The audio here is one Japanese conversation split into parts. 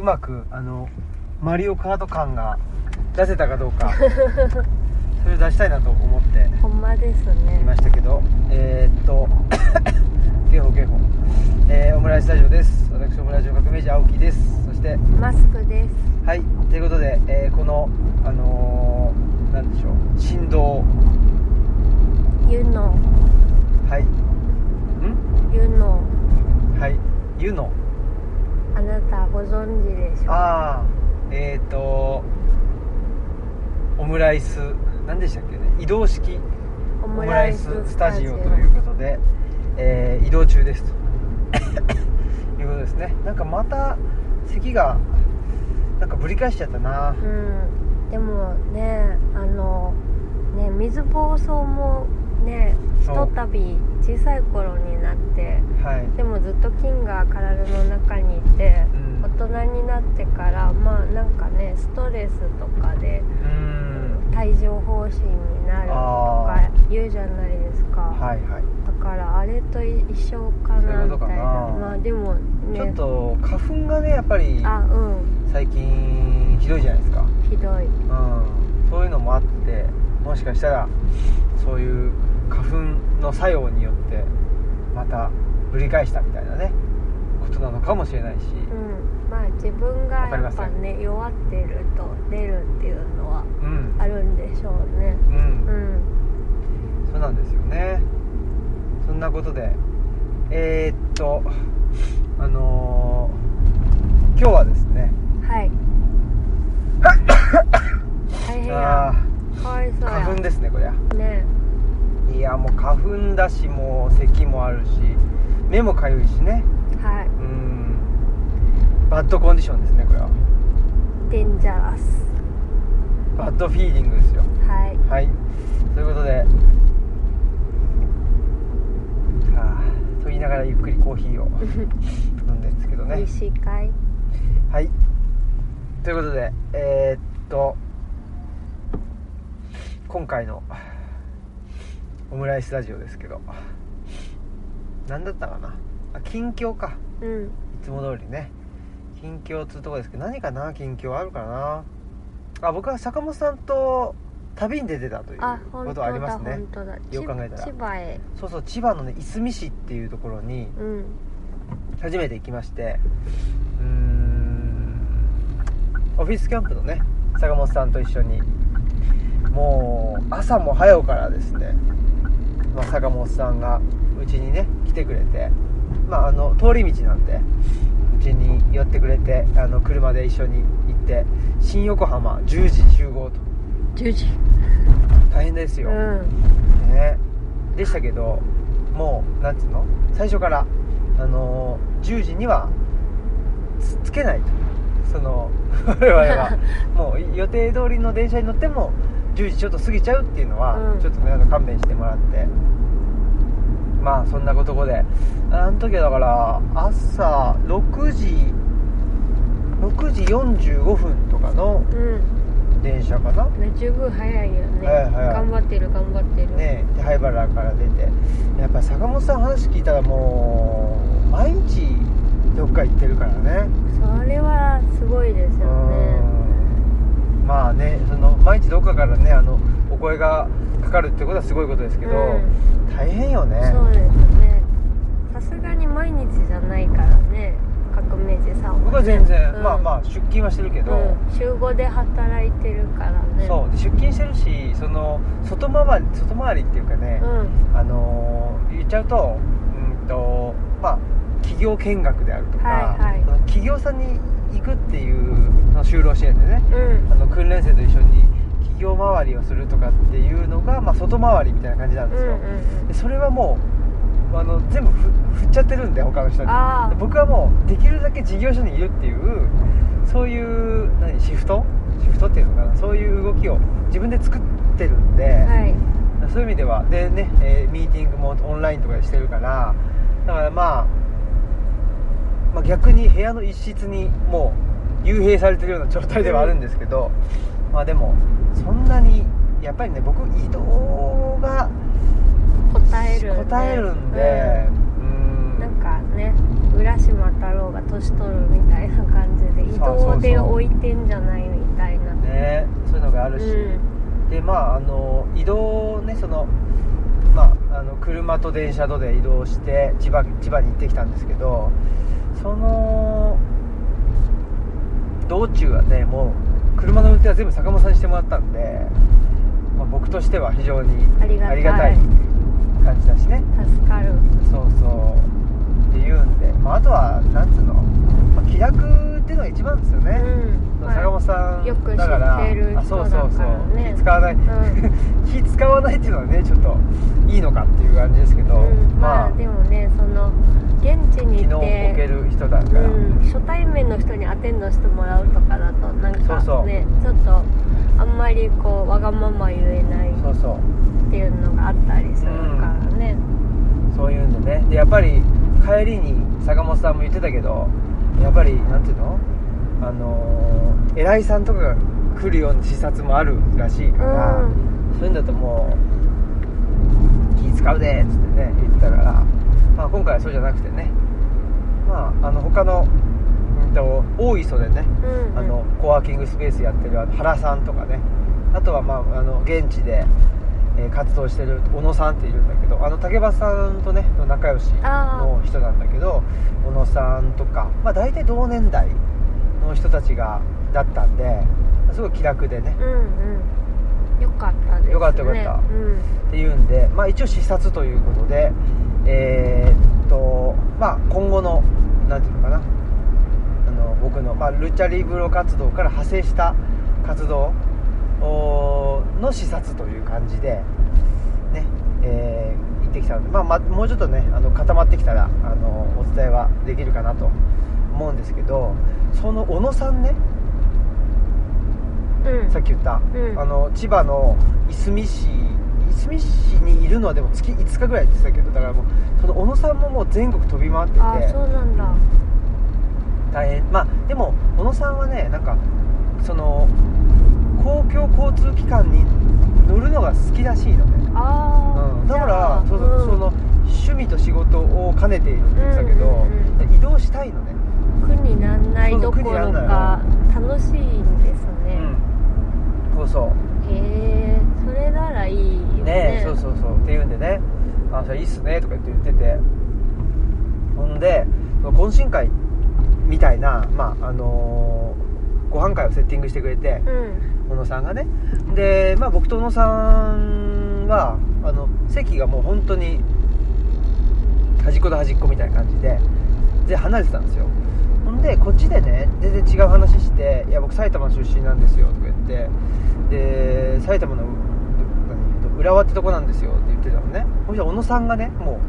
うまくあのマリオカート感が出せたかどうか それを出したいなと思ってほんまですいねましたけどえー、っとゲホゲホ、えー、オムライススタジオです。私オムライスの革命児青木です。そしてマスクです。はい。ということで、えーこのあのー、なんでしょう振動。ユノ。はい。ん？ユノ。はい。湯のあなたご存知でしょうああえっ、ー、とオムライス何でしたっけね？移動式。オオムライススタジオということで、えー移動中ですと。いうことですね。なんかまた咳がなんかぶり返しちゃったな。うん。でもねあのね水疱瘡もねひとたび小さい頃になってはい。でもずっと菌が体の中にいてうん。大人になってからまあなんかねストレスとかでうーん帯状疱疹になるとか言うじゃないですか、はいはい。だからあれと一緒かな。みたいな。まあでもね。ちょっと花粉がねやっぱりあうん。最近ひどいじゃないですか。ひどい。うん。そういうのもあってもしかしたらそういう花粉の作用によってまたぶり返したみたいなねことなのかもしれないし、うん。まあ自分がやっぱね弱ってると出るっていうのはうん。あるんでしょうね。うん、うん。そうなんですよね。そんなことでえー、っとあのー今日はですねはい。大変あやかわいそうや。ー花粉ですねこりゃ。ねいやもう花粉だしもう咳もあるし目もかゆいしね。はい。うん。バッドコンディションですねこれは。デンジャラスバッドフィーリングですよ。はい。はい。ということで。あーと言いながらゆっくりコーヒーを 飲んでるんですけどね。美味しいかい？はい。ということでえー、っと今回のオムライスラジオですけど。何だったかな？あ近況か。うん。いつも通りね。近況っつうとこですけど何かな？近況あるかな？あ僕は坂本さんと旅に出てたということはありまだすね。よく考えたら。千葉へ。そうそう千葉のねいすみ市っていうところにうん。初めて行きまして。うーん。オフィスキャンプのね坂本さんと一緒に。もう朝も早うからですね、まあ、坂本さんがうちにね来てくれてまああの通り道なんでうちに寄ってくれてあの車で一緒に行って新横浜10時集合と。10時。大変ですよ、うん。ね。でしたけどもうなんつうの？最初からあのー10時にはつつけないと。その 我々は。もう予定通りの電車に乗っても10時ちょっと過ぎちゃうっていうのは、うん。ちょっとね勘弁してもらって。まあそんなことで。あの時はだから朝6時6時45分とかのうん。電車かな？ね十分早いよね、早い早い。頑張ってる頑張ってる。ねで灰原から出て。やっぱ坂本さん話聞いたらもう毎日どっか行ってるからね。それはすごいですよね。うんまあねその毎日どっかからねあのお声がかかるってことはすごいことですけど、うん。大変よね。そうですね。さすがに毎日じゃないからね革命児さんは、ね、僕は全然、うん。まあまあ出勤はしてるけど、うん、週5で働いてるからね。そう。で出勤してるしその外回り外回りっていうかね、うん。あのー言っちゃうとうんとまあ企業見学であるとか、はいはい。企業さんに行くっていうその就労支援でね。うん。あの訓練生と一緒に企業回りをするとかっていうのが、まあ、外回りみたいな感じなんですよ、うんうんでそれはもうあの全部ふ振っちゃってるんで他の人に。僕はもうできるだけ事業所にいるっていうそういう何シフト？シフトっていうのかな？そういう動きを自分で作ってるんで、はい。そういう意味では。でね、えーミーティングもオンラインとかでしてるからだからまあ、まあ、逆に部屋の一室にもう幽閉されてるような状態ではあるんですけど、まあでもそんなにやっぱりね僕移動が答える、ね、答えるんで、うん。うん。なんかね浦島太郎が年取るみたいな感じで移動で置いてんじゃないみたいな。ねそういうのがあるし、うん。でまああの移動ねそのまああの車と電車とで移動して千葉千葉に行ってきたんですけどその道中はねもう車の運転は全部坂本さんにしてもらったんで、まあ、僕としては非常にありがたい。感じだしね。助かる。そうそう。っていうんで、まあ、あとはなんつうの、まあ、気楽っていうのが一番ですよね、うん。坂本さんよく知ってるだから人あそうそうそう。だからね気使わない、うん 気使わないっていうのはねちょっといいのかっていう感じですけど、うんままああでもねその現地に行って置ける人だから、うん、初対面の人にアテンドしてもらうとかだとなんかねそうそう。ちょっとあんまりこうわがまま言えないそうそうっていうのがあったりするからね、そういうんでね。でやっぱり帰りに坂本さんも言ってたけどやっぱりなんていうの？あのー偉いさんとかが来るような視察もあるらしいから、うんそういうんだともう気使うでっつってね言ってたから、まあ、今回はそうじゃなくてねまああの他の、うん、と大磯でねうんうん。あのコワーキングスペースやってるあの原さんとかねあとは、まあ、あの現地で、えー活動してる小野さんっているんだけどあの竹場さんとね仲良しの人なんだけど小野さんとか、まあ、大体同年代の人たちがだったんですごい気楽でねうんうんよかったですね。よかったよかった。うんっていうんで、まあ、一応視察ということでえーっとまあ今後のなんていうのかな。あの僕の、まあ、ルチャリブロ活動から派生した活動の視察という感じでねえー行ってきたので、まあ、まもうちょっとねあの固まってきたらあのお伝えはできるかなと思うんですけどその小野さんねうん。さっき言った、うん。あの千葉のいすみ市いすみ市にいるのはでも月5日ぐらいって言ってたけどだからもうその小野さんももう全国飛び回っててあそうなんだ。大変。まあでも小野さんはねなんかその公共交通機関に乗るのが好きらしいのね、ああ、うん、だからそうそう、その趣味と仕事を兼ねているって言ってたけど、うんうん移動したいのね。苦になんないどころか楽しいんそうそうへえそれならいいよね。ねそうそうそう。っていうんでね「あそれいいっすね」とか言って言ってて。ほんで懇親会みたいな、まああのーご飯会をセッティングしてくれてうん。小野さんがね。で、まあ、僕と小野さんはあの席がもう本当に端っこと端っこみたいな感じでで離れてたんですよほんでこっちでね全然違う話して「いや僕埼玉出身なんですよ」とか言って。で埼玉の浦和ってとこなんですよって言ってたのね。そしたら小野さんがねも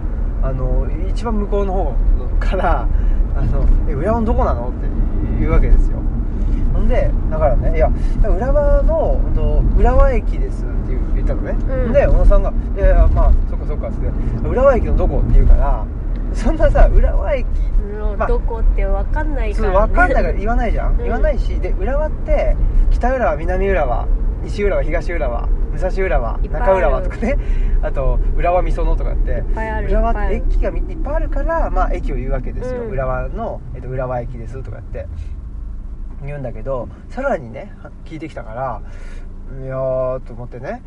うあの一番向こうの方から「あのえ浦和のどこなの?」って言うわけですよ。ほんでだからね「いや浦和の浦和駅です」って言ったのね、うん。で小野さんが「いやいやまあそっかそっか」っつって「浦和駅のどこ?」って言うからそんなさ浦和駅まあのどこって分かんないから、ね、分かんないから言わないじゃん、うん。言わないしで浦和って北浦和南浦和西浦和東浦和武蔵浦和中浦和とかね。あと浦和美園とかって。浦和って駅がみいっぱいあるから、まあ、駅を言うわけですよ、うん。浦和の、えっと、浦和駅ですとかって。言うんだけどさらにねは聞いてきたからいやーと思ってね。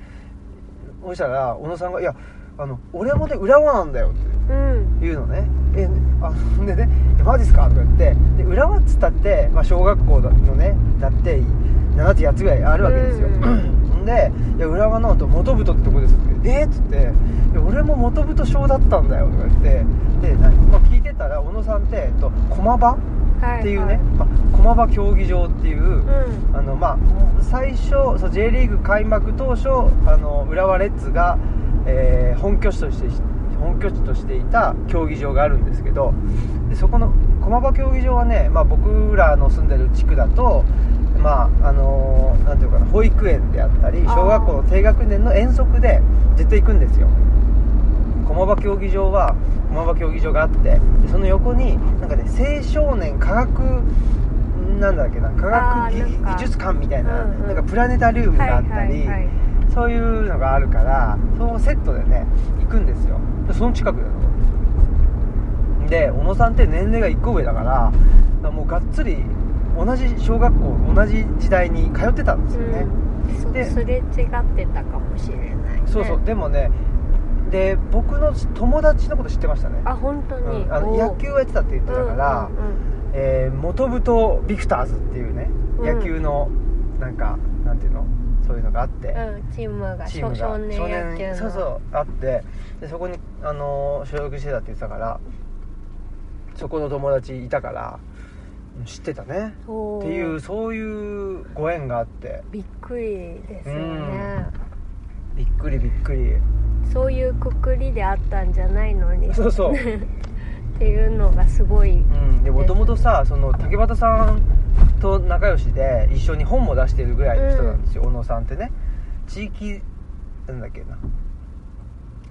そしたら小野さんが「いやあの俺もね浦和なんだよ」って。うん。言うのね。えあほんでね「えマジっすか?」とか言って。で浦和っつったって、まあ、小学校のねだって7つ8つぐらいあるわけですよ、うんで「いや浦和のと元太ってとこです」って。言って「えっ?」つって。いや「俺も元太小だったんだよ」とか言って。で何、まあ、聞いてたら小野さんって、えっと、駒場はいっていうね、はいまあ、駒場競技場っていう、うん。あのまあ、最初そう J リーグ開幕当初あの浦和レッズが、えー本拠地として本拠地としていた競技場があるんですけどでそこの駒場競技場はね、まあ、僕らの住んでる地区だと、まああのなんていうかな保育園であったり小学校の低学年の遠足で絶対行くんですよ。駒場競技場は駒場競技場があってでその横になんかね青少年科学なんだっけな科あ学技術館みたいな,、なんかプラネタリウムがあったり、はいはいはいそういうのがあるからそのセットでね行くんですよ。でその近くだとで小野さんって年齢が1個上だからもうがっつり同じ小学校同じ時代に通ってたんですよね、うん、ですれ違ってたかもしれない、ね、そうそう。でもねで僕の友達のこと知ってましたね。あ本当に、うん。あの野球をやってたって言ってたから、うんうんうん。えー元太ビクターズっていうねうん。野球のなんか、なんていうの？そういうのがあって、うん、チームがチームが少年野球の。そうそうあって。でそこに、あのー所属してたって言ってたからそこの友達いたからうん知ってたね。っていうそういうご縁があって。びっくりですよね、びっくりびっくり。そういうくくりであったんじゃないのに。そうそう。っていうのがすごいうん。でもともとさその竹俣さんと仲良しで一緒に本も出してるぐらいの人なんですよ、小野さんってね。地域なんだっけな。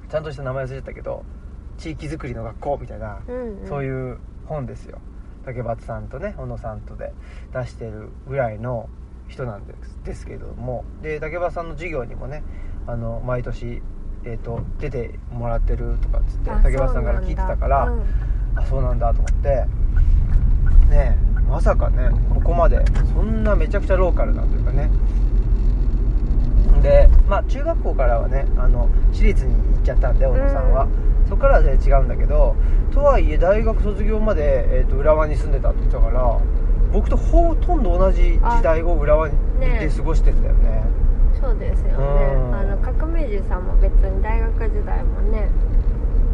ちゃんとした名前忘れちゃったけど地域づくりの学校みたいな、うんうん、そういう本ですよ。竹俣さんとね小野さんとで出してるぐらいの人なんですですけれども。で竹俣さんの授業にもねあの毎年、えー、と出てもらってるとかっつってあ竹俣さんから聞いてたからあそうなんだと思って。ねえまさかねここまでそんなめちゃくちゃローカルなというかね。でまあ中学校からはねあの私立に行っちゃったんで小野さんは、そこからは全然違うんだけどとはいえ大学卒業まで、えー、と浦和に住んでたって言ってたから僕とほとんど同じ時代を浦和で過ごしてんだよね。うんそうですよね。うん。あの革命児さんも別に大学時代もね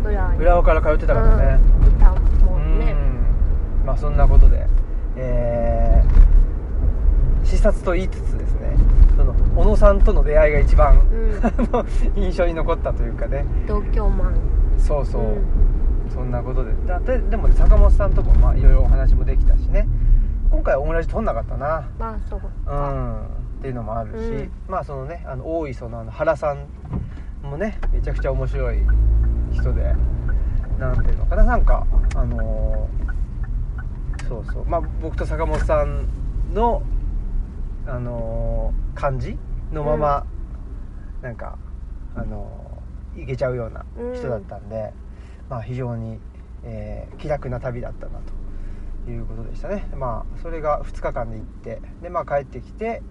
裏に。浦和から通ってたからね、うん。いたもんね。うん。まあそんなことでえー視察と言いつつですねその小野さんとの出会いが一番、うん。印象に残ったというかね。同居マンそうそう、うん。そんなことで。だででもね坂本さんともまあいろいろお話もできたしね。今回はオムライス取んなかったな。まあそううかん。っていうのもあるし、うん。まあそのねあの大磯のあの原さんもねめちゃくちゃ面白い人でなんていうのかな。なんかあのーそうそう。まあ僕と坂本さんのあのー感じのまま、なんかあのーいけちゃうような人だったんで、まあ非常に、えー気楽な旅だったなということでしたね。まあそれが2日間で行ってでまあ帰ってきて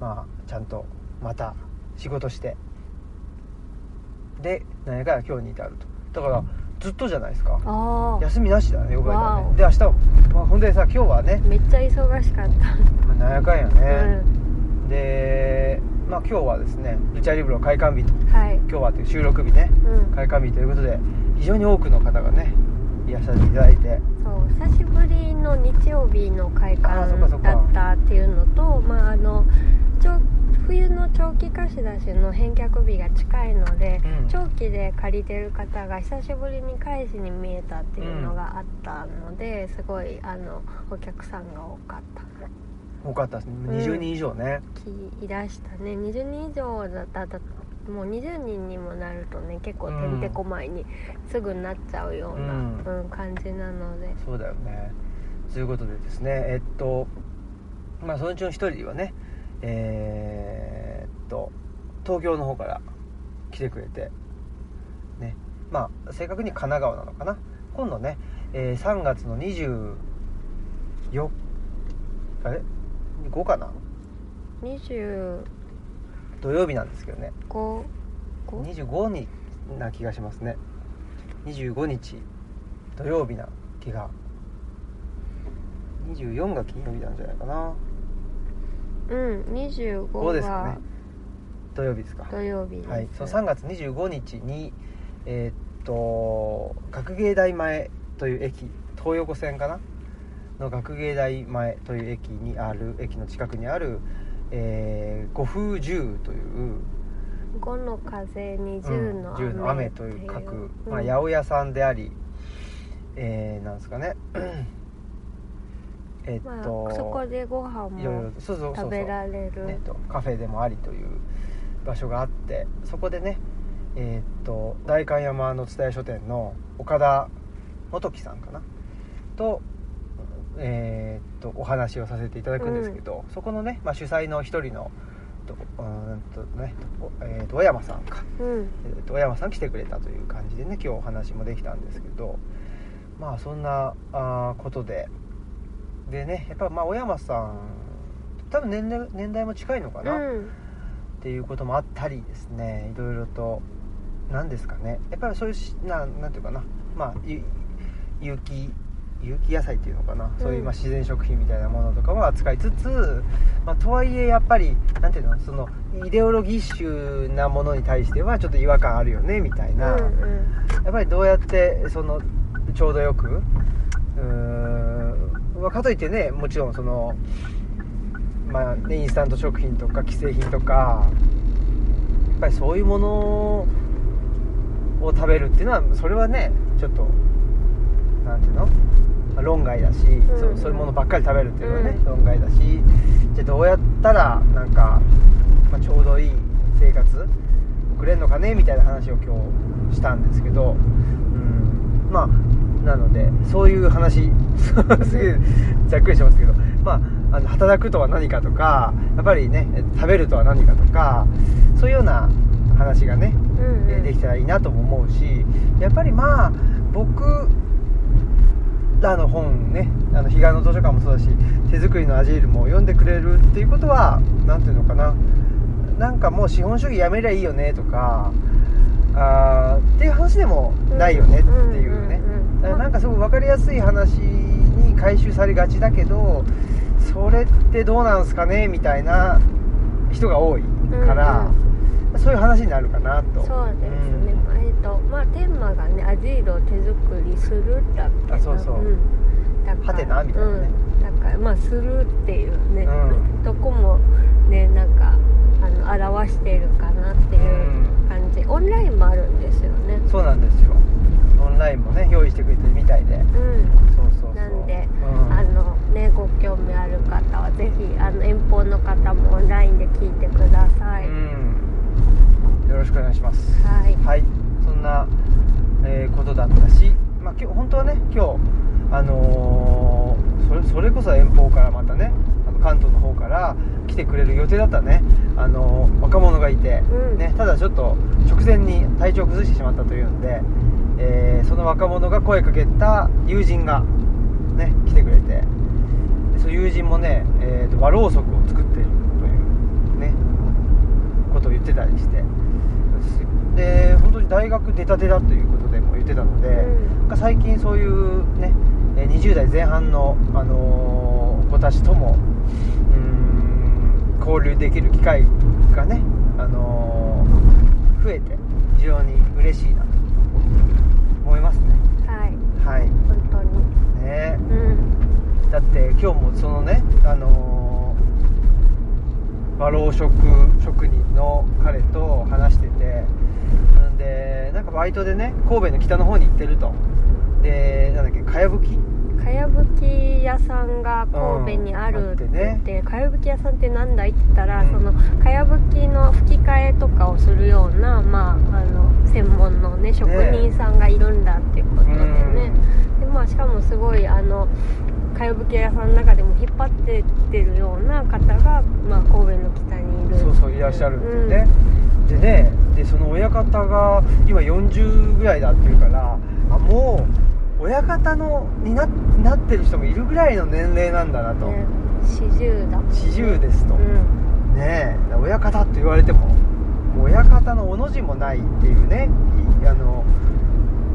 まあちゃんとまた仕事してで何やかんや今日に至ると。だからずっとじゃないですか。休みなしだねたね。で明日も、まあ、ほんでさ今日はね、めっちゃ忙しかった、まあ、なんやかんやうね、ん。でまあ今日はですねルチャリブロ開館日はい。今日はという収録日ね。うん。開館日ということで非常に多くの方がねいらっしゃっていただいて。そう久しぶりの日曜日の開館だったっていうのとまああの長冬の長期貸し出しの返却日が近いので、うん。長期で借りてる方が久しぶりに返しに見えたっていうのがあったので、すごいあのお客さんが多かった。多かったですね。うん。20人以上ね、きいらしたね。20人以上だったらもう20人にもなるとね結構てんてこまいにすぐなっちゃうような、うん。うん感じなので。そうだよね。ということでですねえっとまあそのうちの一人はねえーっと東京の方から来てくれてね。まあ正確に神奈川なのかな。今度ね、えー3月の24あれ？5かな？25土曜日なんですけどね。5 25にな気がしますね。25日土曜日な気が。24が金曜日なんじゃないかなうん25 5ですかがね土曜日ですか。土曜日です、はい。その3月25日にえーっと学芸大前という駅東横線かな？の学芸大前という駅にある駅の近くにある、えー、五風十という5の風にうん10の雨,、10の雨という書く、うんまあ、八百屋さんであり、えー、なんですかねえっまあ、と、そこでご飯も食べられる。ね、とカフェでもありという場所があってそこでねえーっと代官山の蔦屋書店の岡田元樹さんかな？と,、えーっとお話をさせていただくんですけど、そこのね、まあ、主催の一人のとうーんとね、おえーっと小山さんか。うん。えーと小山さん来てくれたという感じでね今日お話もできたんですけどまあそんなあーことででねやっぱまあ小山さん多分年代年代も近いのかな、うん。っていうこともあったりですねいろいろと。何ですかね。やっぱりそういうしななんていうかな。まあゆ有機有機野菜っていうのかな、そういうまあ自然食品みたいなものとかは扱いつつ、まあ、とはいえやっぱりなんていうの？そのイデオロギッシュなものに対してはちょっと違和感あるよねみたいな、うん。やっぱりどうやってそのちょうどよくうーん、まあ、かといってねもちろんそのまあねインスタント食品とか既製品とかやっぱりそういうものを食べるっていうのはそれはねちょっとなんていうのまあ論外だし、んそうそういうものばっかり食べるっていうのはね、うん論外だしじゃあどうやったらなんか、まあ、ちょうどいい生活送れるのかねみたいな話を今日したんですけど、うん、まあなのでそういう話 すげえざっくりしてますけど、まあ、あの働くとは何かとかやっぱりね食べるとは何かとかそういうような話がね、うんうん。えできたらいいなとも思うしやっぱりまあ僕らの本ねあの彼岸の図書館もそうだし手作りのアジールも読んでくれるっていうことは何ていうのかな。なんかもう資本主義やめりゃいいよねとかあーっていう話でもないよねっていうねなんかすごく分かりやすい話に回収されがちだけどそれってどうなんすかねみたいな人が多いから、そういう話になるかなと。そうですね、まあえっ、とまあテーマがねアジールを手作りするだっけなあそうそう。ん。だからはてなみたいなね。うん、だからまあするっていうね、うん。とこもねなんかあの表しているかなっていう感じ、オンラインもあるんですよね。そうなんですよ。オンラインもね用意してくれてるみたいで。うん。そうそうそう。なんで、うん。あのねご興味ある方はぜひあの遠方の方もオンラインで聞いてください、うん。よろしくお願いします。はい。はい。そんな、えーことだったし、まあ、今日本当はね今日あのーそれそれこそ遠方からまたね関東の方から来てくれる予定だったね、あのー若者がいて、うん。ね、ただちょっと直前に体調を崩してしまったというんで、えーその若者が声かけた友人が、ね、来てくれてでその友人もね、えーと和ろうそくを作っているというねことを言ってたりしてで本当に大学出たてだということでも言ってたので、うん。最近そういうねえー20代前半の、あのー子たちともうーん交流できる機会がね、あのー増えて非常に嬉しいなと思いますね。はい。はい。本当に。ね。うん。だって今日もそのねあのー和ろう食職人の彼と話しててなんでなんかバイトでね神戸の北の方に行ってると。でなんだっけかやぶきかやぶき屋さんが神戸にあるって言って、かやぶき屋さんってなんだいって言ったら、うん。そのかやぶきの吹き替えとかをするような、まあ、あの専門のね職人さんがいるんだっていうことでね、でまあ、しかもすごいあのかやぶき屋さんの中でも引っ張ってってるような方が、まあ、神戸の北にいる。そうそういらっしゃるっていうね、でねでその親方が今40ぐらいだっていうからあもう親方のにななってる人もいるぐらいの年齢なんだなと、ね。40だ。もんね40ですと、うん。ねえ。親方って言われても親方のおの字もないっていうね。いあの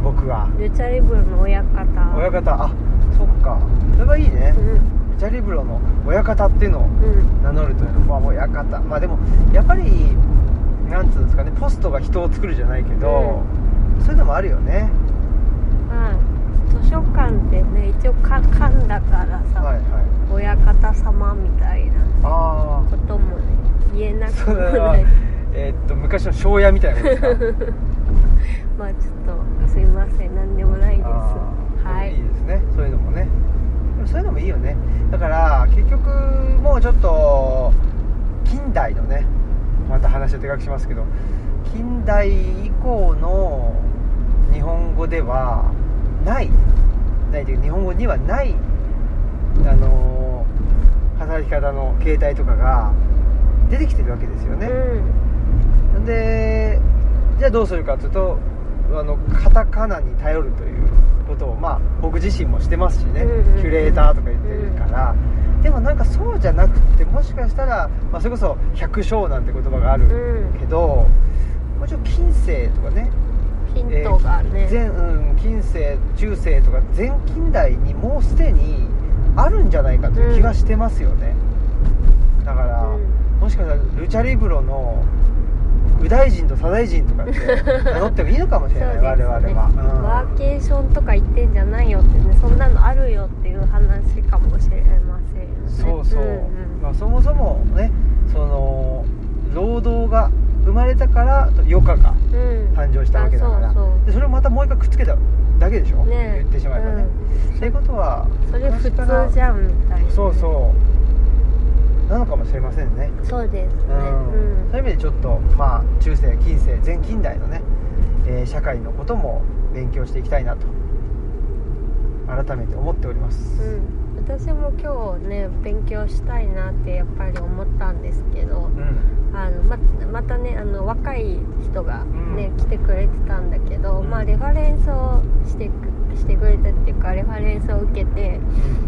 僕は。ルチャリブロの親方。親方。あそっか。それはいいね。うん。チャリブロの親方っていうのをうん。名乗るというのはまあ親方。まあでもやっぱりなんつうんですかね。ポストが人を作るじゃないけど、そういうのもあるよね。まあ図書館ってね一応か館だからさ、はいはい。親方様みたいなあこともね言えなあくもない。えーっと昔の庄屋みたいなことですか？まあちょっとすいません。何でもないです。はい。いいですね。そういうのもね。でもそういうのもいいよね。だから結局もうちょっと近代のねまた話を手書きしますけど近代以降の日本語ではないないというか日本語にはないあのー働き方の形態とかが出てきてるわけですよね、うん。でじゃあどうするかというとあのカタカナに頼るというこことをまあ僕自身もしてますしね、うんうんうん。キュレーターとか言ってるから、でもなんかそうじゃなくてもしかしたら、まあ、それこそ百姓なんて言葉があるうん。けど、もちろん近世とかねヒントがね、前うん、近世中世とか前近代にもうすでにあるんじゃないかという気がしてますよね、だから、うん。もしかしたらルチャリブロの右大臣と左大臣とかって名乗ってもいいのかもしれない、ね。我々は、うん。ワーケーションとか行ってんじゃないよってねそんなのあるよっていう話かもしれませんよね。そうそう、んうん。まあ、そもそもねその労働が生まれたから余暇がうん。誕生したわけだから、あそうそう。でそれをまたもう一回くっつけただけでしょ、ね。言ってしまえばね、うん。っていうことはそれ普通じゃんみたいな。そうそう。なのかもしれませんね、そうですね。うん。そういう意味でちょっとまあ中世近世前近代のね、えー社会のことも勉強していきたいなと改めて思っております、うん、うん、私も今日ね勉強したいなってやっぱり思ったんですけどうん。あのままたねあの若い人がね、うん。来てくれてたんだけど、うん。まあレファレンスをしてくしてくれたっていうかレファレンスを受けて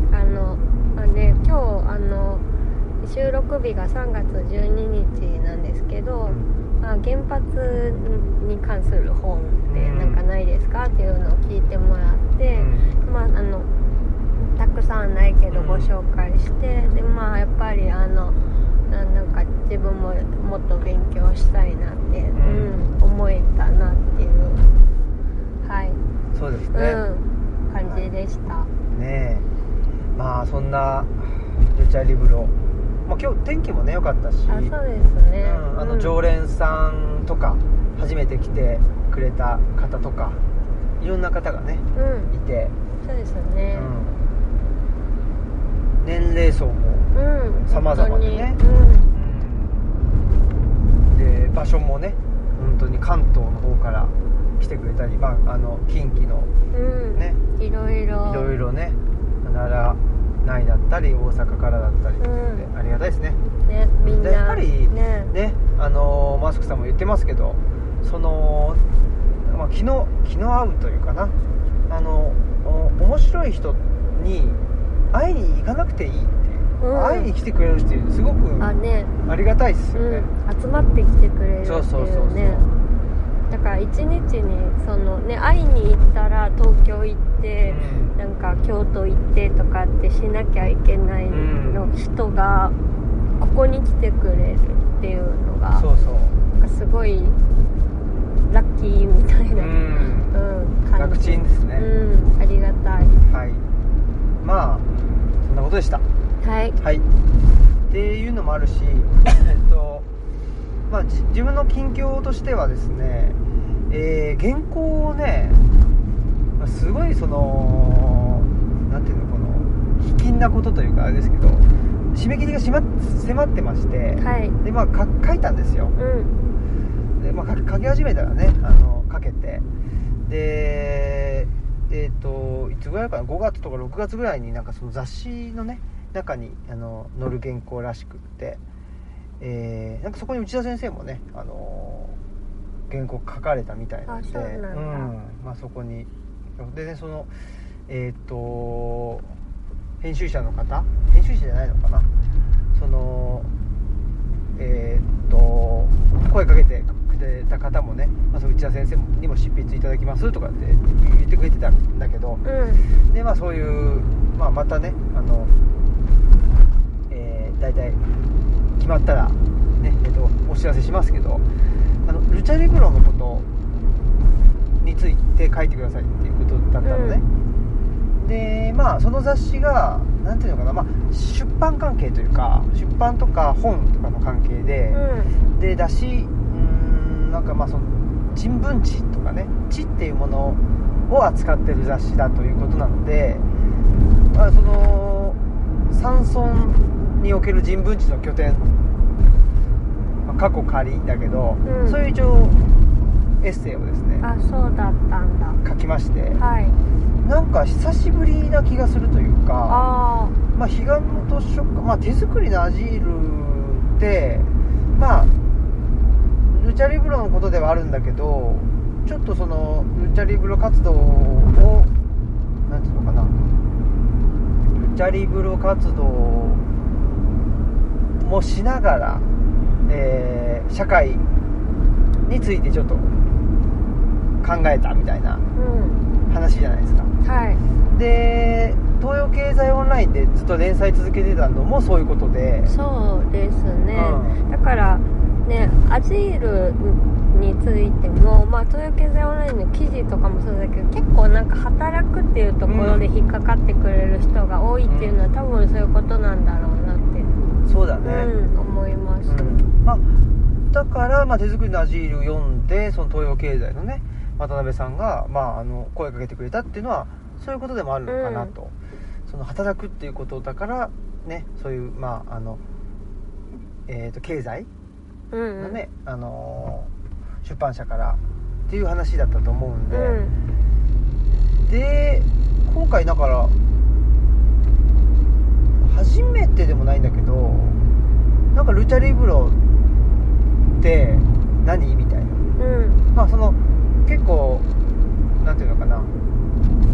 うん。あのまあね今日あの収録日が3月12日なんですけど、まあ、原発に関する本ってうんなん。かないですかっていうのを聞いてもらって、まああのたくさんないけどうん。ご紹介して、でまあやっぱりあのななんか自分ももっと勉強したいなって、ん。うん思えたなっていうはい、そうですね、うん感じでした。ねえ。まあそんなルチャリブロ、まあ、今日天気もね良かったし。あそうですね、うん、あの常連さんとか初めて来てくれた方とかいろんな方がねうん。いて、そうですね。うん、年齢層も、うん。様々でね。本当に。で場所もね本当に関東の方から来てくれたり、まあ、あの近畿のうん、うん、ね。いろいろ。いろいろね奈良内だったり大阪からだったりって、うん。ありがたいですね。ねみんなでやっぱりね。ねあのマスクさんも言ってますけどその、まあ、気の気の合うというかな。あのお面白い人に会いに行かなくていいっていう、うん。会いに来てくれる人すごくあね。ありがたいですよね、うん、集まってきてくれるっていそううそうそうそう。ねだから一日にそのね会いに行ったら東京行って、うん。なんか京都行ってとかってしなきゃいけないの人がここに来てくれるっていうのがそうそう。なんかすごいラッキーみたいな、うん。うん、感楽じちんですね、うん。ありがたい。はいまあそんなことでした。はい。はい。っていうのもあるし えっとまあじ自分の近況としてはですねえー原稿をねまあすごいそのなんていうのこの卑近なことというかあれですけど締め切りがしま迫ってまして、はい。でまあか書いたんですよ。うん。で、まあ、書き書き始めたらねあの書けて。でえっ、といつぐらいかな？5月とか6月ぐらいになんかその雑誌のね中にあの載る原稿らしくって、えーなんかそこに内田先生もねあの原稿書かれたみたいなんでうなんまあ、そこに。でねそのえっ、と編集者の方？編集者じゃないのかな？そのえーっと声かけてくれた方もね、まあ、その内田先生にも執筆いただきますとかって言ってくれてたんだけどうん。で、まあ、そういう、まあ、またねあの、えー、大体決まったら、ねえーっとお知らせしますけどあのルチャリブロのことについて書いてくださいっていうことだったのね、でまあその雑誌が何ていうのかな、まあ、出版関係というか出版とか本とかの関係で、うん。でだしなんかまあその人文知とかね知っていうものを扱ってる雑誌だということなので、まあ、その山村における人文知の拠点、まあ、過去仮だけど、うん。そういう一応エッセイをですねあそうだったんだ。書きましてはい。なんか久しぶりな気がするというかあまあ、彼岸の図書館、まあ、手作りのアジールってまあルチャリブロのことではあるんだけどちょっとそのルチャリブロ活動をなんていうのかな。ルチャリブロ活動もしながら、えー社会についてちょっと考えたみたいなうん。話じゃないですか。はい。で東洋経済オンラインでずっと連載続けてたのもそういうことで。そうですね、うん。だからねアジールについても、まあ、東洋経済オンラインの記事とかもそうだけど結構なんか働くっていうところで引っかかってくれる人が多いっていうのは、多分そういうことなんだろうなって、そうだね、うん、思います、うん。まあ、だから、まあ、手作りのアジール読んでその東洋経済のね渡辺さんが、まあ、あの声かけてくれたっていうのはそういうことでもあるのかなと、その働くっていうことだからねそういうまああのえー、と経済うんのね、あのー出版社からっていう話だったと思うんで、うん。で今回だから初めてでもないんだけどなんかルチャリブロって何みたいな。うん。まあその結構なんていうのかな。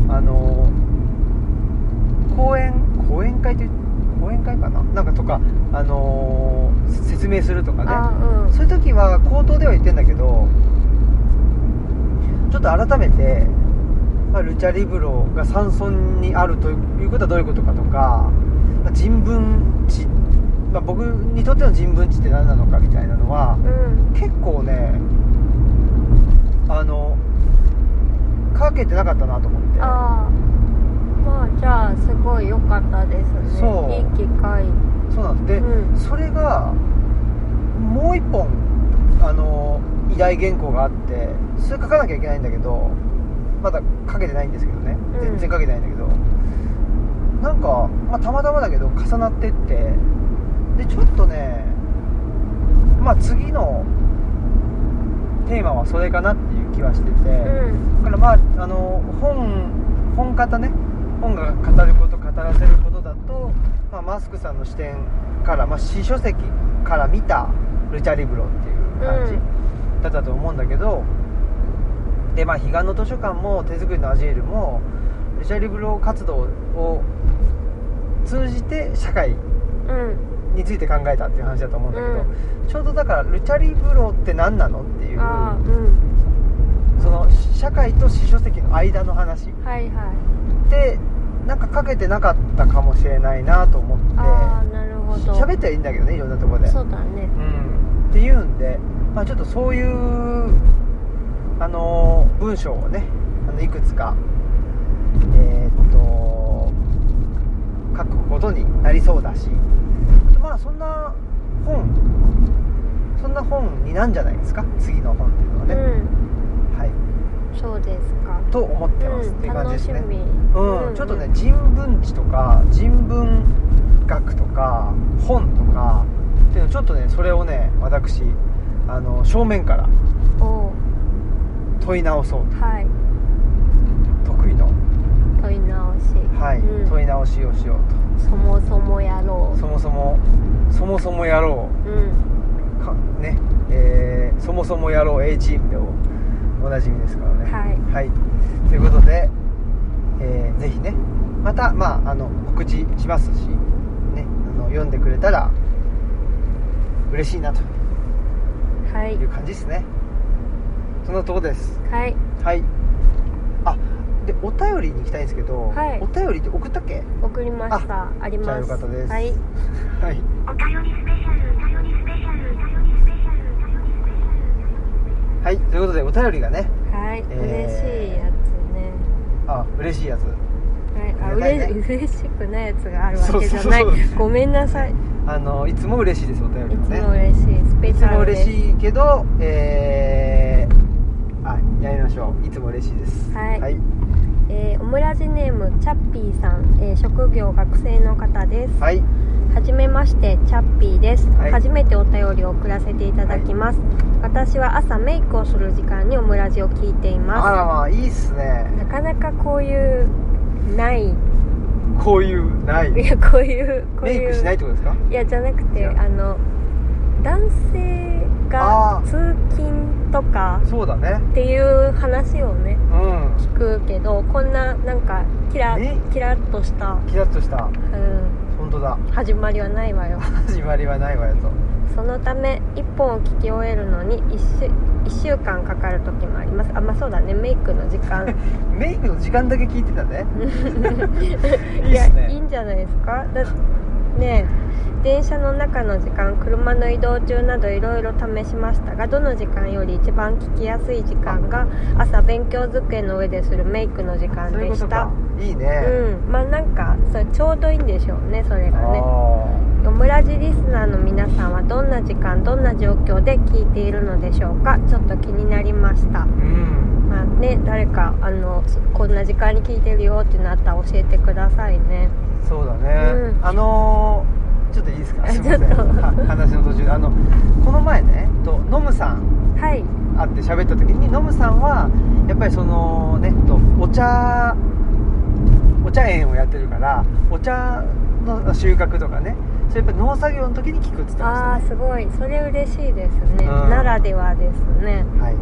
あの講演講演会って講演会かな？なんかとかあの説明するとかね。あうん。そういう時は口頭では言ってんだけどちょっと改めて、まあ、ルチャリブロが山村にあるということはどういうことかとか、まあ人文地、まあ、僕にとっての人文地って何なのかみたいなのはうん。結構ねあのかけてなかったなと思ってじゃあすごい良かったですね。そう。いい機会。そうなんです。で、うん。それがもう一本あの依頼原稿があってそれ書かなきゃいけないんだけどまだ書けてないんですけどね。うん。全然書けてないんだけど、なんか、まあ、たまたまだけど重なってってでちょっとねまあ次のテーマはそれかなっていう気はしてて、うん。だからまああの本本方ね本が語ること語らせることだと、まあ、マスクさんの視点から、まあ、詩書籍から見たルチャリブロっていう感じ、うだったと思うんだけどでまあ彼岸の図書館も手作りのアジールもルチャリブロ活動を通じて社会うん。について考えたっていう話だと思うんだけど、ちょうどだからルチャリブロって何なのっていううん。その社会と詩書籍の間の話。はいはい。ってなんかかけてなかったかもしれないなと思って。ああなるほど。喋ってはいいんだけどねいろんなところで。そうだね。うん。っていうんで、まあ、ちょっとそういうあのー文章をねあのいくつかえーっと書くことになりそうだし。あとまあそんな本そんな本になんじゃないですか？次の本っていうのはね、はい。うんそうですか。と思ってます、うんっていう感じですね。うん、ちょっとね人文知とか人文学とか本とかっていうのちょっとねそれをね私あの正面から問い直そうはい。と得意の、問い直し。はいうん。問い直しをしようそもそもやろとそもそもそもそもやろう。うん。うかねえーそもそもやろう A チームでおおなじみですからね。はい。ということで、えーぜひねまたまああの告知しますしねあの読んでくれたら嬉しいなと。はい。いう感じですね。そのとこです。はい。はい。あでお便りに行きたいんですけど、はい。お便りって送ったっけ？送りました。あります。じゃあよかったです。はい。はい。お便りスペシャル、お便りスペシャル、お便りスペシャル、お便りスペシャル。はいということでお便りがねはい、えー嬉しいやつね。あ嬉しいやつ。はい、あ、うれ嬉しくないやつがあるわけじゃない。そうそうそう。ごめんなさい。いあのいつも嬉しいですお便りつもねも嬉しい。スペいつシャルです。も嬉しいけどえー、あやりましょう。いつも嬉しいです。はい。はい、えーオムラジネームチャッピーさん、えー職業学生の方です。はいはじめましてチャッピーです、はい。初めてお便りを送らせていただきます、私は朝メイクをする時間にオムラジを聞いていあまらまあいいっすね。すなかなかこういうない。こういうない。いやこういうこういうメイクしないってことですか？いやじゃなくてあの男性が通勤とかそうだね。っていう話をねうん。聞くけどこんななんかキラねキラッとした、キラッとした。うん、本当だ。始まりはないわよ。始まりはないわよと。そのため1本を聞き終えるのに 1, 週1週間かかる時もあります。あまあそうだね。メイクの時間。メイクの時間だけ聞いてたね。いいやいっすね。いいんじゃないですか？だ電車の中の時間車の移動中などいろいろ試しましたがどの時間より一番聞きやすい時間が朝勉強机の上でするメイクの時間でした。いいね、うん。まあなんかそれちょうどいいんでしょうねそれがね。あオムラジリスナーの皆さんはどんな時間どんな状況で聞いているのでしょうかちょっと気になりました。ーうん。まあね誰かあのそこんな時間に聞いてるよっていうのあったら教えてくださいね。そうだね、うん。あのーちょっといいですか？すいません。話の途中で。あのこの前ねとノムさん。はい。会って喋った時にノムさんはやっぱりそのねとお茶お茶園をやってるからお茶の収穫とかねそれやっぱ農作業の時に聞くって言ってまああすごい。それ嬉しいですね、うん。ならではですねしたね。はい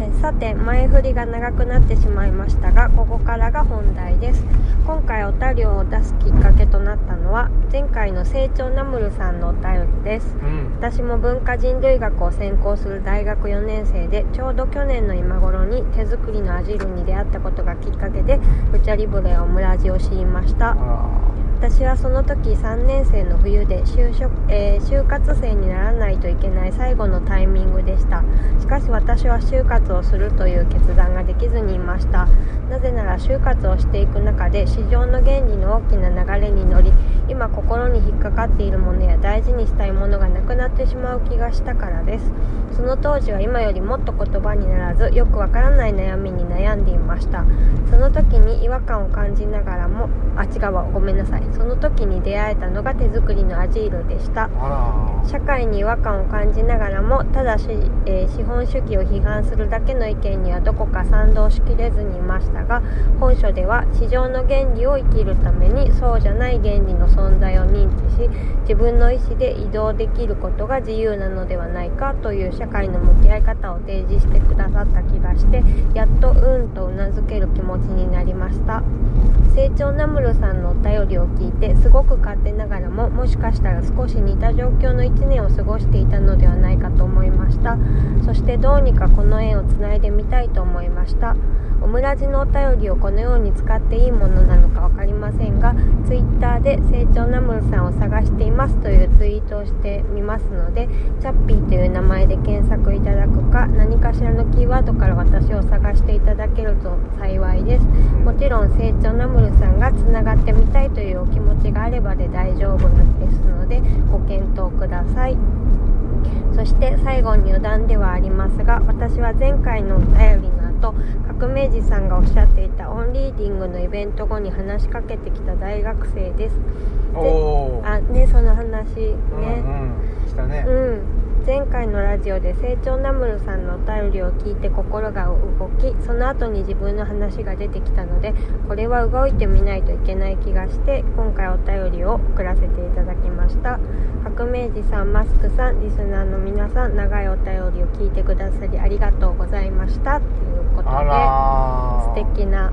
えさて前振りが長くなってしまいましたがここからが本題です。今回お便りを出すきっかけとなったのは前回の成長ナムルさんのお便りです。うん。私も文化人類学を専攻する大学4年生でちょうど去年の今頃に手作りのアジルに出会ったことがきっかけでルチャリブレオムラジを知りました。あ私はその時3年生の冬で就職、えー就活生にならないといけない最後のタイミングでした。しかし私は就活をするという決断ができずにいました。なぜなら就活をしていく中で市場の原理の大きな流れに乗り今心に引っかかっているものや大事にしたいものがなくなってしまう気がしたからです。その当時は今よりもっと言葉にならずよくわからない悩みに悩んでいました。その時に違和感を感じながらもあ違うわごめんなさい。その時に出会えたのが手作りのアジールでした。社会に違和感を感じながらもただし、えー資本主義を批判するだけの意見にはどこか賛同しきれずにいましたが本書では市場の原理を生きるためにそうじゃない原理の存在を認知し自分の意思で移動できることが自由なのではないかという社会の向き合い方を提示してくださった気がしてやっとうんとうなずける気持ちになりました。成長ナムルさんのお便りを聞いてすごく勝手ながらももしかしたら少し似た状況の1年を過ごしていたのではないかと思いました。そしてどうにかこの縁をつないでみたいと思いました。オムラジのお便りをこのように使っていいものなのか分かりませんが Twitter で成長ナムルさんを探していますというツイートをしてみますのでチャッピーという名前で検索いただくか何かしらのキーワードから私を探していただけると幸いです。もちろん成長ナムルさんがつながってみたいというお気持ちがあればで大丈夫ですのでご検討ください。そして最後に余談ではありますが私は前回のお便りの後革命児さんがおっしゃっていたオンリーディングのイベント後に話しかけてきた大学生です。おおあねその話ね、うんうん。したね、うん前回のラジオで成長ナムルさんのお便りを聞いて心が動きその後に自分の話が出てきたのでこれは動いてみないといけない気がして今回お便りを送らせていただきました。革命児さんマスクさんリスナーの皆さん長いお便りを聞いてくださりありがとうございました。ということあで素敵な。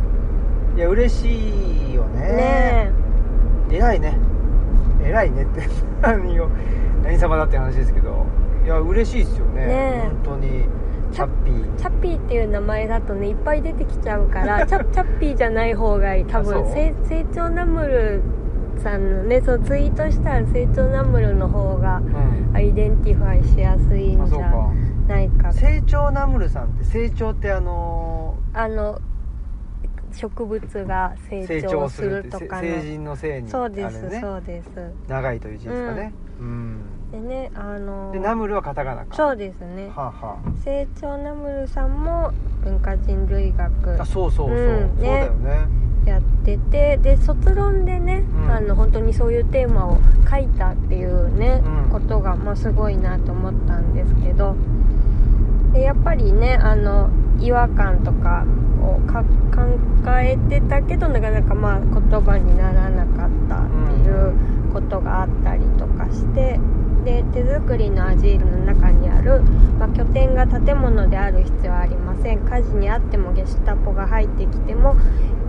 いや嬉しいよね。ね。偉いね。偉いねって何を何様だって話ですけどいや嬉しいですよね。ねえ。本当に。チャッピー。チャッピーっていう名前だとねいっぱい出てきちゃうから チャチャッピーじゃない方がいい。多分せ成長ナムルさんのねそうツイートしたら成長ナムルの方がうん。アイデンティファイしやすいんじゃないか。成長ナムルさんって成長ってあのあの植物が成成長するとか成の人のせいにそうです、そうです。長いという字ですかね。うん、でねあのでナムルはカタカナか。そうですね。はあ、は成長ナムルさんも文化人類学。あ、あそうそうそう、うんそうだよね。やっててで卒論でね、うん。あの本当にそういうテーマを書いたっていうね、うん。ことが、まあ、すごいなと思ったんですけど。でやっぱりねあの違和感とかをか考えてたけどなかなかまあ言葉にならなかったっていうことがあったりとかしてで手作りのアジールの中にある、まあ、拠点が建物である必要はありません。火事にあってもゲシュタポが入ってきても、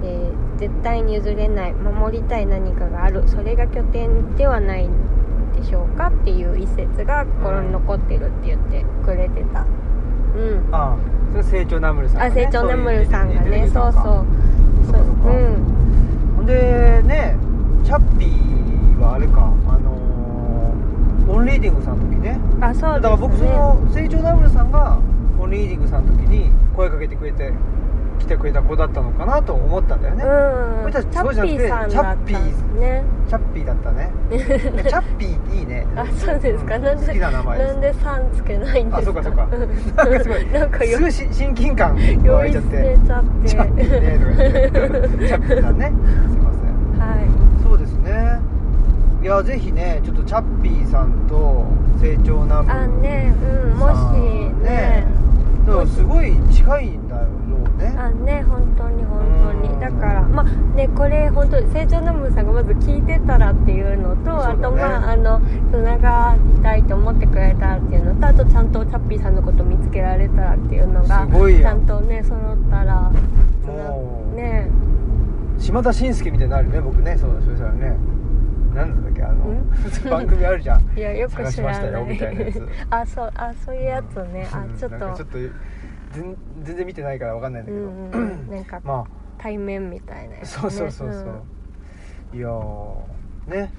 えー絶対に譲れない守りたい何かがある。それが拠点ではないでしょうかっていう一節が心に残ってるって言ってくれてた。うん。ああそれ成長ナムルさんが、あね、成長ナムルさんがね。そうそうそっかそっか。うん。ほんでねチャッピーはあれかあのーオンリーディングさんの時ね。あそうね。だから僕その成長ナムルさんがオンリーディングさんの時に声かけてくれて来てくれた子だったのかなと思ったんだよね、うん。チャッピーさんだったんですね。チャッピー。だったね。チャッピーいいね。あそうですか、ん。なんで好きな名前なんで「さん」つけないんですか？あそうかそうか。なんかすごいなんかよすぐし親近感湧いちゃって。チャッピーねとか言って。チャッピーさんね。すいません。はそうですねいやぜひねちょっとチャッピーさんと成長ナムいあねうんもしね。だからすごい近いんだろうね。あね本当に本当うん。にだからまあねこれ本当に成長ナムさんがまず聞いてたらっていうのと、ね。あとまああのつながりたいと思ってくれたらっていうのとあとちゃんとチャッピーさんのこと見つけられたらっていうのがちゃんとね揃ったらつなもうね。島田紳介みたいになるね僕ね。そうそしたらねなんだっけあのん？番組あるじゃん。いやよく探しました知らないよみたいなやつ。あそうあそういうやつね、あうん。ちょっと。ちょっと全全然見てないからわかんないんだけど、うん なんかま対面みたいなあやつ、ね、そうそうそうそう、ん。いやーね。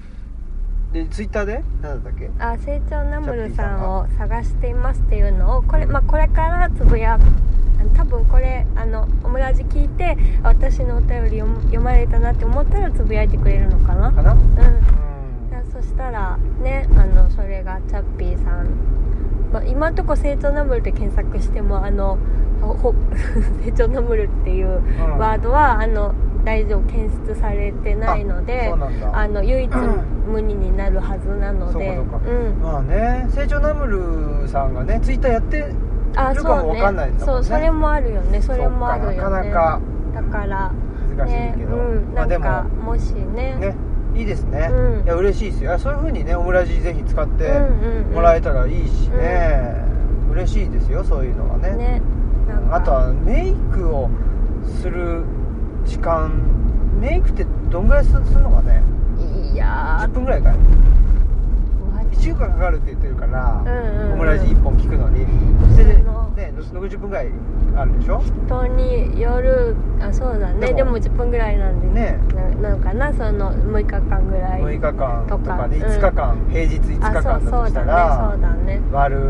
でツイッターで？何だったっけ？あ成長ナムルさんを探していますっていうのをこれ,、まあ、これからつぶや多分これあのオムラジ聞いてあ私のお便り読まれたなって思ったらつぶやいてくれるのかな？かな？うん。そしたらねあのそれがチャッピーさん、まあ、今んとこ成長ナムルで検索してもあのほほ 成長ナムルっていううんワードはあの大丈夫検出されてないのであの唯一無二になるはずなので。そうかそうか。うん。まあね成長ナムルさんがねツイッターやってあるかもわかんないんだもんね。そうそれもあるよね。それもあるよね。なかなかだから難しいねけど、うん。まあでももしね。ねいいですね、うん。いや嬉しいですよ。そういう風にねオムラジぜひ使ってうんうんうん。もらえたらいいしね、嬉しいですよそういうのはね。ねあとはメイクをする時間。メイクってどんぐらいすするのかね？いや10分ぐらいかい？ー1週間かかるって言ってるから、うんうんうん。オムラジ1本聞くのに。で、ねその、60分ぐらいあるでしょ？人によるあそうだね。でも。でも10分ぐらいなんでねななのかな？その6日間ぐらい。6日間とかでとか。5日間、平日5日間だとしたそうだね。らそうだね。割る。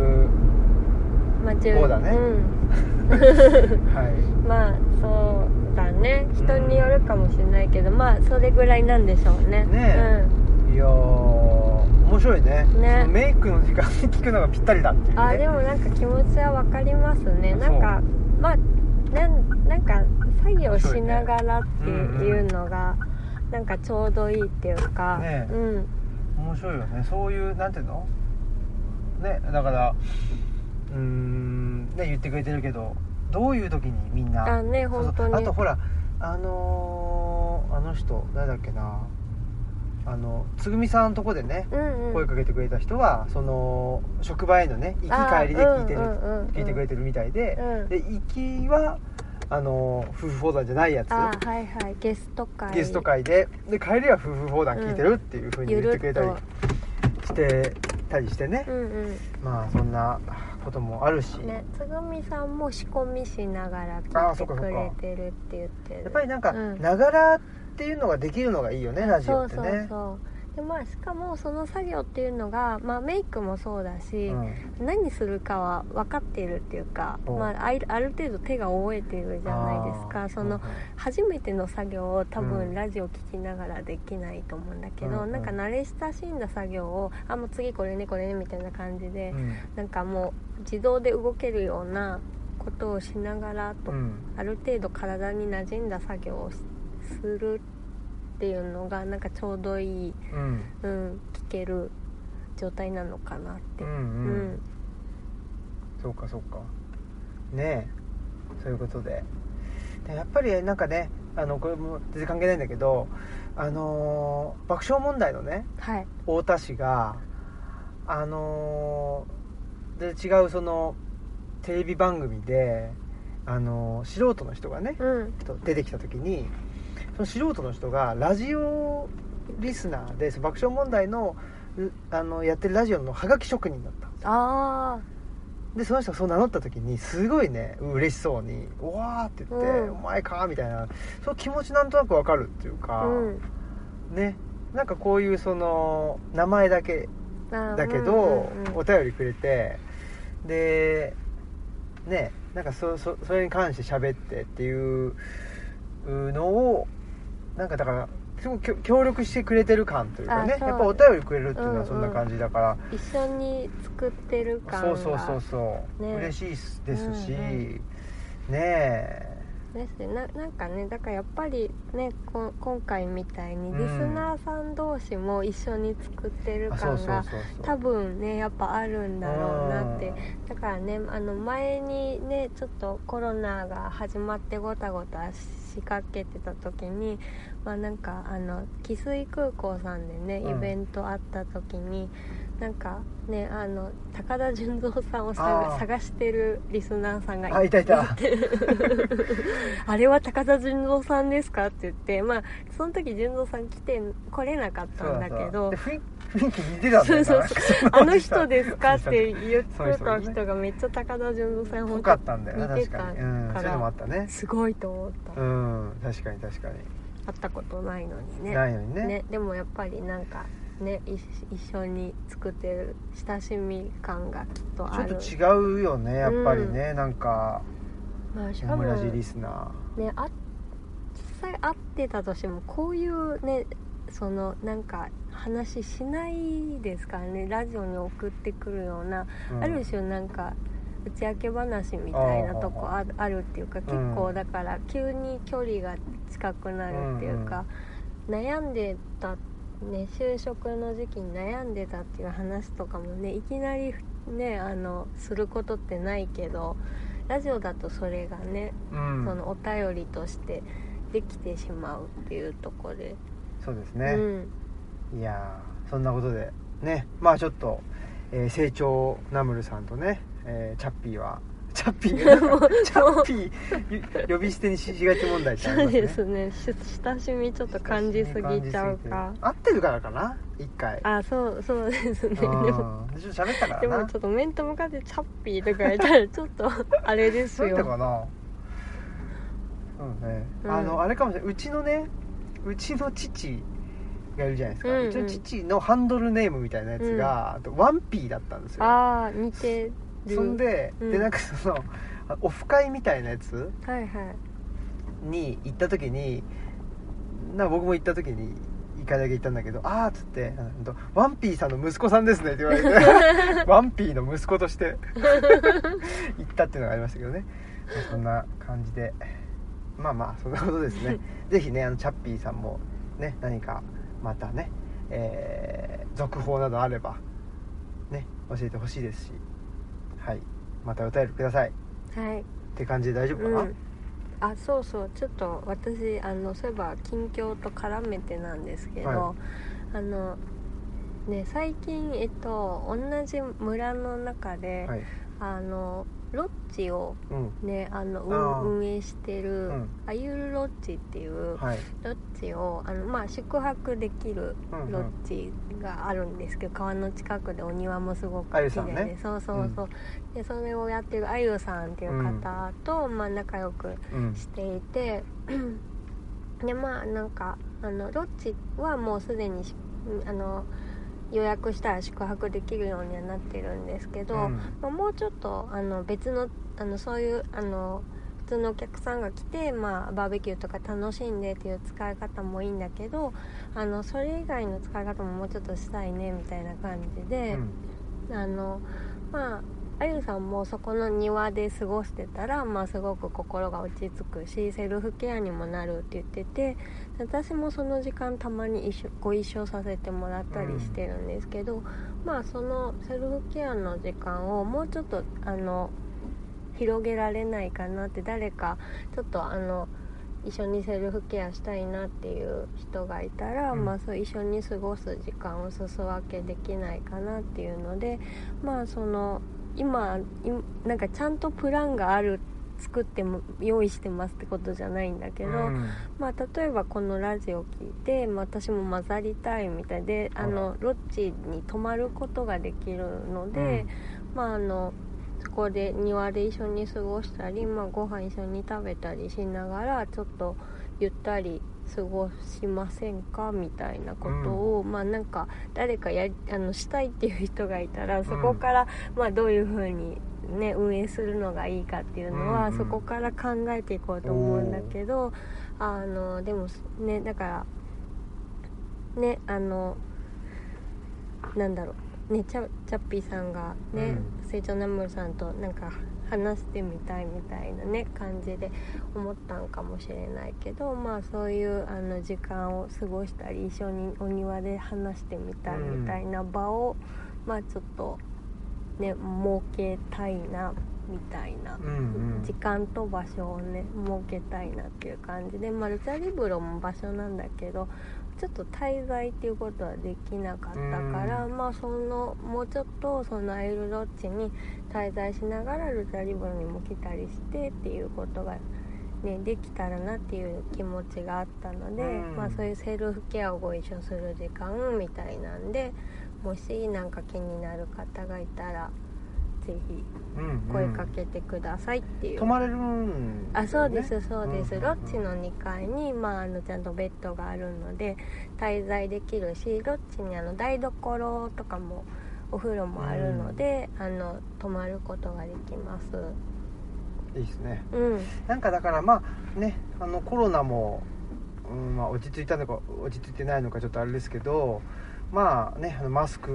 まあ10そうだね。うん。はい。まあそうだね。人によるかもしれないけど、まあそれぐらいなんでしょうね。ねいやー面白いね。ね。メイクの時間に聞くのがぴったりだっていううん、ね。あでもなんか気持ちは分かりますね。あなんかまあなんなんか作業しながらっていうのが、なんかちょうどいいっていうか、ねうん。面白いよね。そういうなんていうの？ねだからうーんね言ってくれてるけどどういう時にみんなあね本当に。あとほらあのーあの人誰だっけな？あのつぐみさんのとこでねうんうん。声かけてくれた人はその職場へのね行き帰りで聞いてる、あうんうんうんうん。聞いてくれてるみたいで、うん。で行きはあの夫婦砲弾じゃないやつ。あはいはい。ゲスト会。ゲスト会でで帰りは夫婦砲弾聞いてるっていうふうに言ってくれたりしてたりしてね、うんうん。まあそんなこともあるし、ねつぐみさんも仕込みしながらあ聞いてくれてるって言ってる。やっぱりなんかうん。ながらっていうのができるのがいいよねラジオってね。そうそうそうでまあしかもその作業っていうのが、まあ、メイクもそうだし、うん。何するかは分かっているっていうか、お。まあ、あいある程度手が覚えているじゃないですあーかそのうん。初めての作業を多うん。分ラジオ聞きながらできないと思うんだけど、うんうん。なんか慣れ親しんだ作業をあもう次これねこれねみたいな感じで、うん。なんかもう自動で動けるようなことをしながらと、うん。ある程度体に馴染んだ作業をしするっていうのがなんかちょうどいい、うんうん、聞ける状態なのかなって、うんうん、うんそうかそうか。ねえ。そういうことで。でやっぱりなんかねあのこれも全然関係ないんだけどあのー爆笑問題のねはい。太田氏があのーで違うそのテレビ番組で、あのー素人の人がね、うん。と出てきた時にその素人の人がラジオリスナーで爆笑問題のうあのやってるラジオのハガキ職人だったあでその人がそう名乗った時にすごいね嬉しそうに「おわ!」って言って「うんお前か!」みたいなその気持ちなんとなくわかるっていうか、あうんねなんかこういうその名前だけあだけど、うんうんうんお便りくれてでねなんかそそそれに関して喋ってっていうのをなんかだからすごく協協力してくれてる感というかねやっぱお便りくれるっていうのうんうん。はそんな感じだから、一緒に作ってる感が。そうそうそうそう、ね。嬉しいですし、うんねですね。ななんかねだからやっぱりねこ今回みたいにうん。リスナーさん同士も一緒に作ってる感が多分ねやっぱあるんだろうなって。だからねあの前にねちょっとコロナが始まってごたごたしかけてた時にまあなんかあの汽水空港さんでねうん。イベントあった時に、なんかねあの高田純三さんをあ探してるリスナーさんがあいたいた。あれは高田純三さんですか？って言ってまあその時純三さん来て来れなかったんだけど。で雰囲雰囲気似てたんだよなそうそうあの人ですかって言ってた人がめっちゃ高田純三さん濃本かったんだよな似てた確かに、うん、そういうのもあったね。すごいと思った、うん確かに確かに、会ったことないのにね。ないのにね。ねでもやっぱりなんかねい一緒に作ってる親しみ感がきっとある。ちょっと違うよねやっぱりね、なんかまあ、しかもリスナねあ実際会ってたとしてもこういうねそのなんか話しないですからねラジオに送ってくるような、ー、うん。ある種なんか打ち明け話みたいなとこあるあるっていうか結構だから急に距離が近くなるっていうか、悩んでたね就職の時期に悩んでたっていう話とかもねいきなりねあのすることってないけどラジオだとそれがねうん。そのお便りとしてできてしまうっていうところで、そうですね、うん、いやーそんなことでね。まあちょっと、えー成長ナムルさんとね、えーチャッピーは チャッピー チャッピー呼び捨てにしがち問題ってあそうりますね。ですね。し親しみちょっと感じすぎちゃうか。合ってるからかな？一回。あそうそうですね。でうんもちょっと喋ったからな。でもちょっと面と向かってチャッピーとか言ったらちょっと あれですよ。だかな。うんね、うん。あのあれかもしれない。うちのねうちの父がいるじゃないですか、ううんうん。ちの父のハンドルネームみたいなやつが、あとワンピーだったんですよ。ああ似てる。そんで、うん。でなんかそのあオフ会みたいなやつはいはい。に行った時にな僕も行った時に一回だけ行ったんだけど「ああ」っつってあの「ワンピーさんの息子さんですね」って言われて ワンピーの息子として 行ったっていうのがありましたけどね、まあそんな感じで。まあまあそんなことですね。ぜひねあのチャッピーさんもね何かまたね、えー続報などあればね教えてほしいですしはいまたお便りください。っはい。て感じで大丈夫かな、うん。あそうそう。ちょっと私あのそういえば近況と絡めてなんですけど、はあのね最近えっと同じ村の中で、はい。あのロッジをうん。ねあの運運営してる、うん。あゆるロッジっていうはい。ロッジをあの、まあ、宿泊できるうんうん。ロッジがあるんですけど、川の近くでお庭もすごく綺麗で、ねそうそうそう、でそれをやってるあゆさんっていう方と、まあ、仲良くうん。していて でまあなんかあのロッジはもうすでにしあの予約したら宿泊できるようにはなってるんですけど、うんまあ、もうちょっとあの別のあのそういうあの普通のお客さんが来て、まあ、バーベキューとか楽しんでっていう使い方もいいんだけどあのそれ以外の使い方ももうちょっとしたいねみたいな感じで。あのまああゆさんもそこの庭で過ごしてたら、まあ、すごく心が落ち着くしセルフケアにもなるって言ってて私もその時間たまに一緒ご一緒させてもらったりしてるんですけど、まあそのセルフケアの時間をもうちょっとあの広げられないかなって誰かちょっとあの一緒にセルフケアしたいなっていう人がいたら、うん。まあ、そう一緒に過ごす時間をすす分けできないかなっていうのでまあその今いなんかちゃんとプランがある作っても用意してますってことじゃないんだけど、うん。まあ、例えばこのラジオ聞いて、まあ、私も混ざりたいみたいであのロッジに泊まることができるので、まあ、あのそこで庭で一緒に過ごしたり、まあ、ご飯一緒に食べたりしながらちょっとゆったり過ごしませんかみたいなことを、まあなんか誰かやりあのしたいっていう人がいたらそこから、まあ、どういうふうに、ね、運営するのがいいかっていうのは、うんうん。そこから考えていこうと思うんだけどあのでもねだからねあのなんだろうねチャチャッピーさんがね、う成長ナムルさんとなんか話してみたいみたいなね感じで思ったんかもしれないけどまあそういうあの時間を過ごしたり一緒にお庭で話してみたいみたいな場を、まあちょっとね設けたいなみたいな、うんうん。時間と場所をね設けたいなっていう感じで、まあ、ルチャリブロも場所なんだけどちょっと滞在っていうことはできなかったから、まあそのもうちょっとそのアイルロッジに滞在しながらルチャリブロにも来たりしてっていうことが、ね、できたらなっていう気持ちがあったので、うん。まあ、そういうセルフケアをご一緒する時間みたいなんでもしなんか気になる方がいたらぜひうんうん。声かけてくださいっていう。泊まれるんね。あそうですそうです、んんん。ロッジの2階に、まあ、あのちゃんとベッドがあるので滞在できるしロッジにあの台所とかもお風呂もあるので、あの泊まることができます。いいですね。うん。なんかだからまあねあのコロナも、うんまあ、落ち着いたのか落ち着いてないのかちょっとあれですけどまあねマスク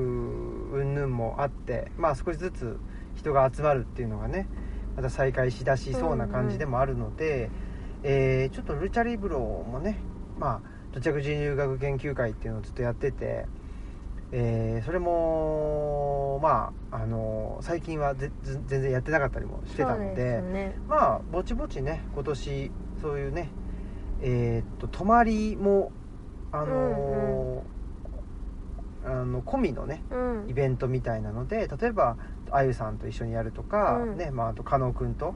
云々もあってまあ少しずつ人が集まるっていうのがねまた再開しだしそうな感じでもあるので、えーちょっとルチャリブロもねまあ土着人留学研究会っていうのをずっとやってて、えーそれもまああの最近は全然やってなかったりもしてたのでね。まあぼちぼちね今年そういうねえーっと泊まりもあのーあの込みのねうん。イベントみたいなので例えばあゆさんと一緒にやるとか、うん。ねまあ、あと加納君と,、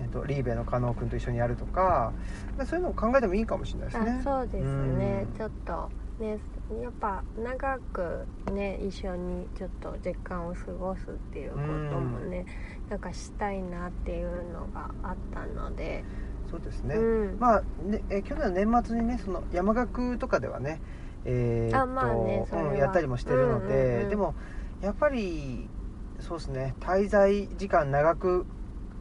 えっとリーベの加納君と一緒にやるとかまあそういうのを考えてもいいかもしれないですね。あそうですね。うん。ちょっとねやっぱ長くね一緒にちょっと時間を過ごすっていうこともねなんかしたいなっていうのがあったので、そうですね、うん。まあねえ去年の年末にねその山岳とかではねえーっとあまあねうん、やったりもしてるので、うんうんうんでもやっぱりそうですね滞在時間長くっ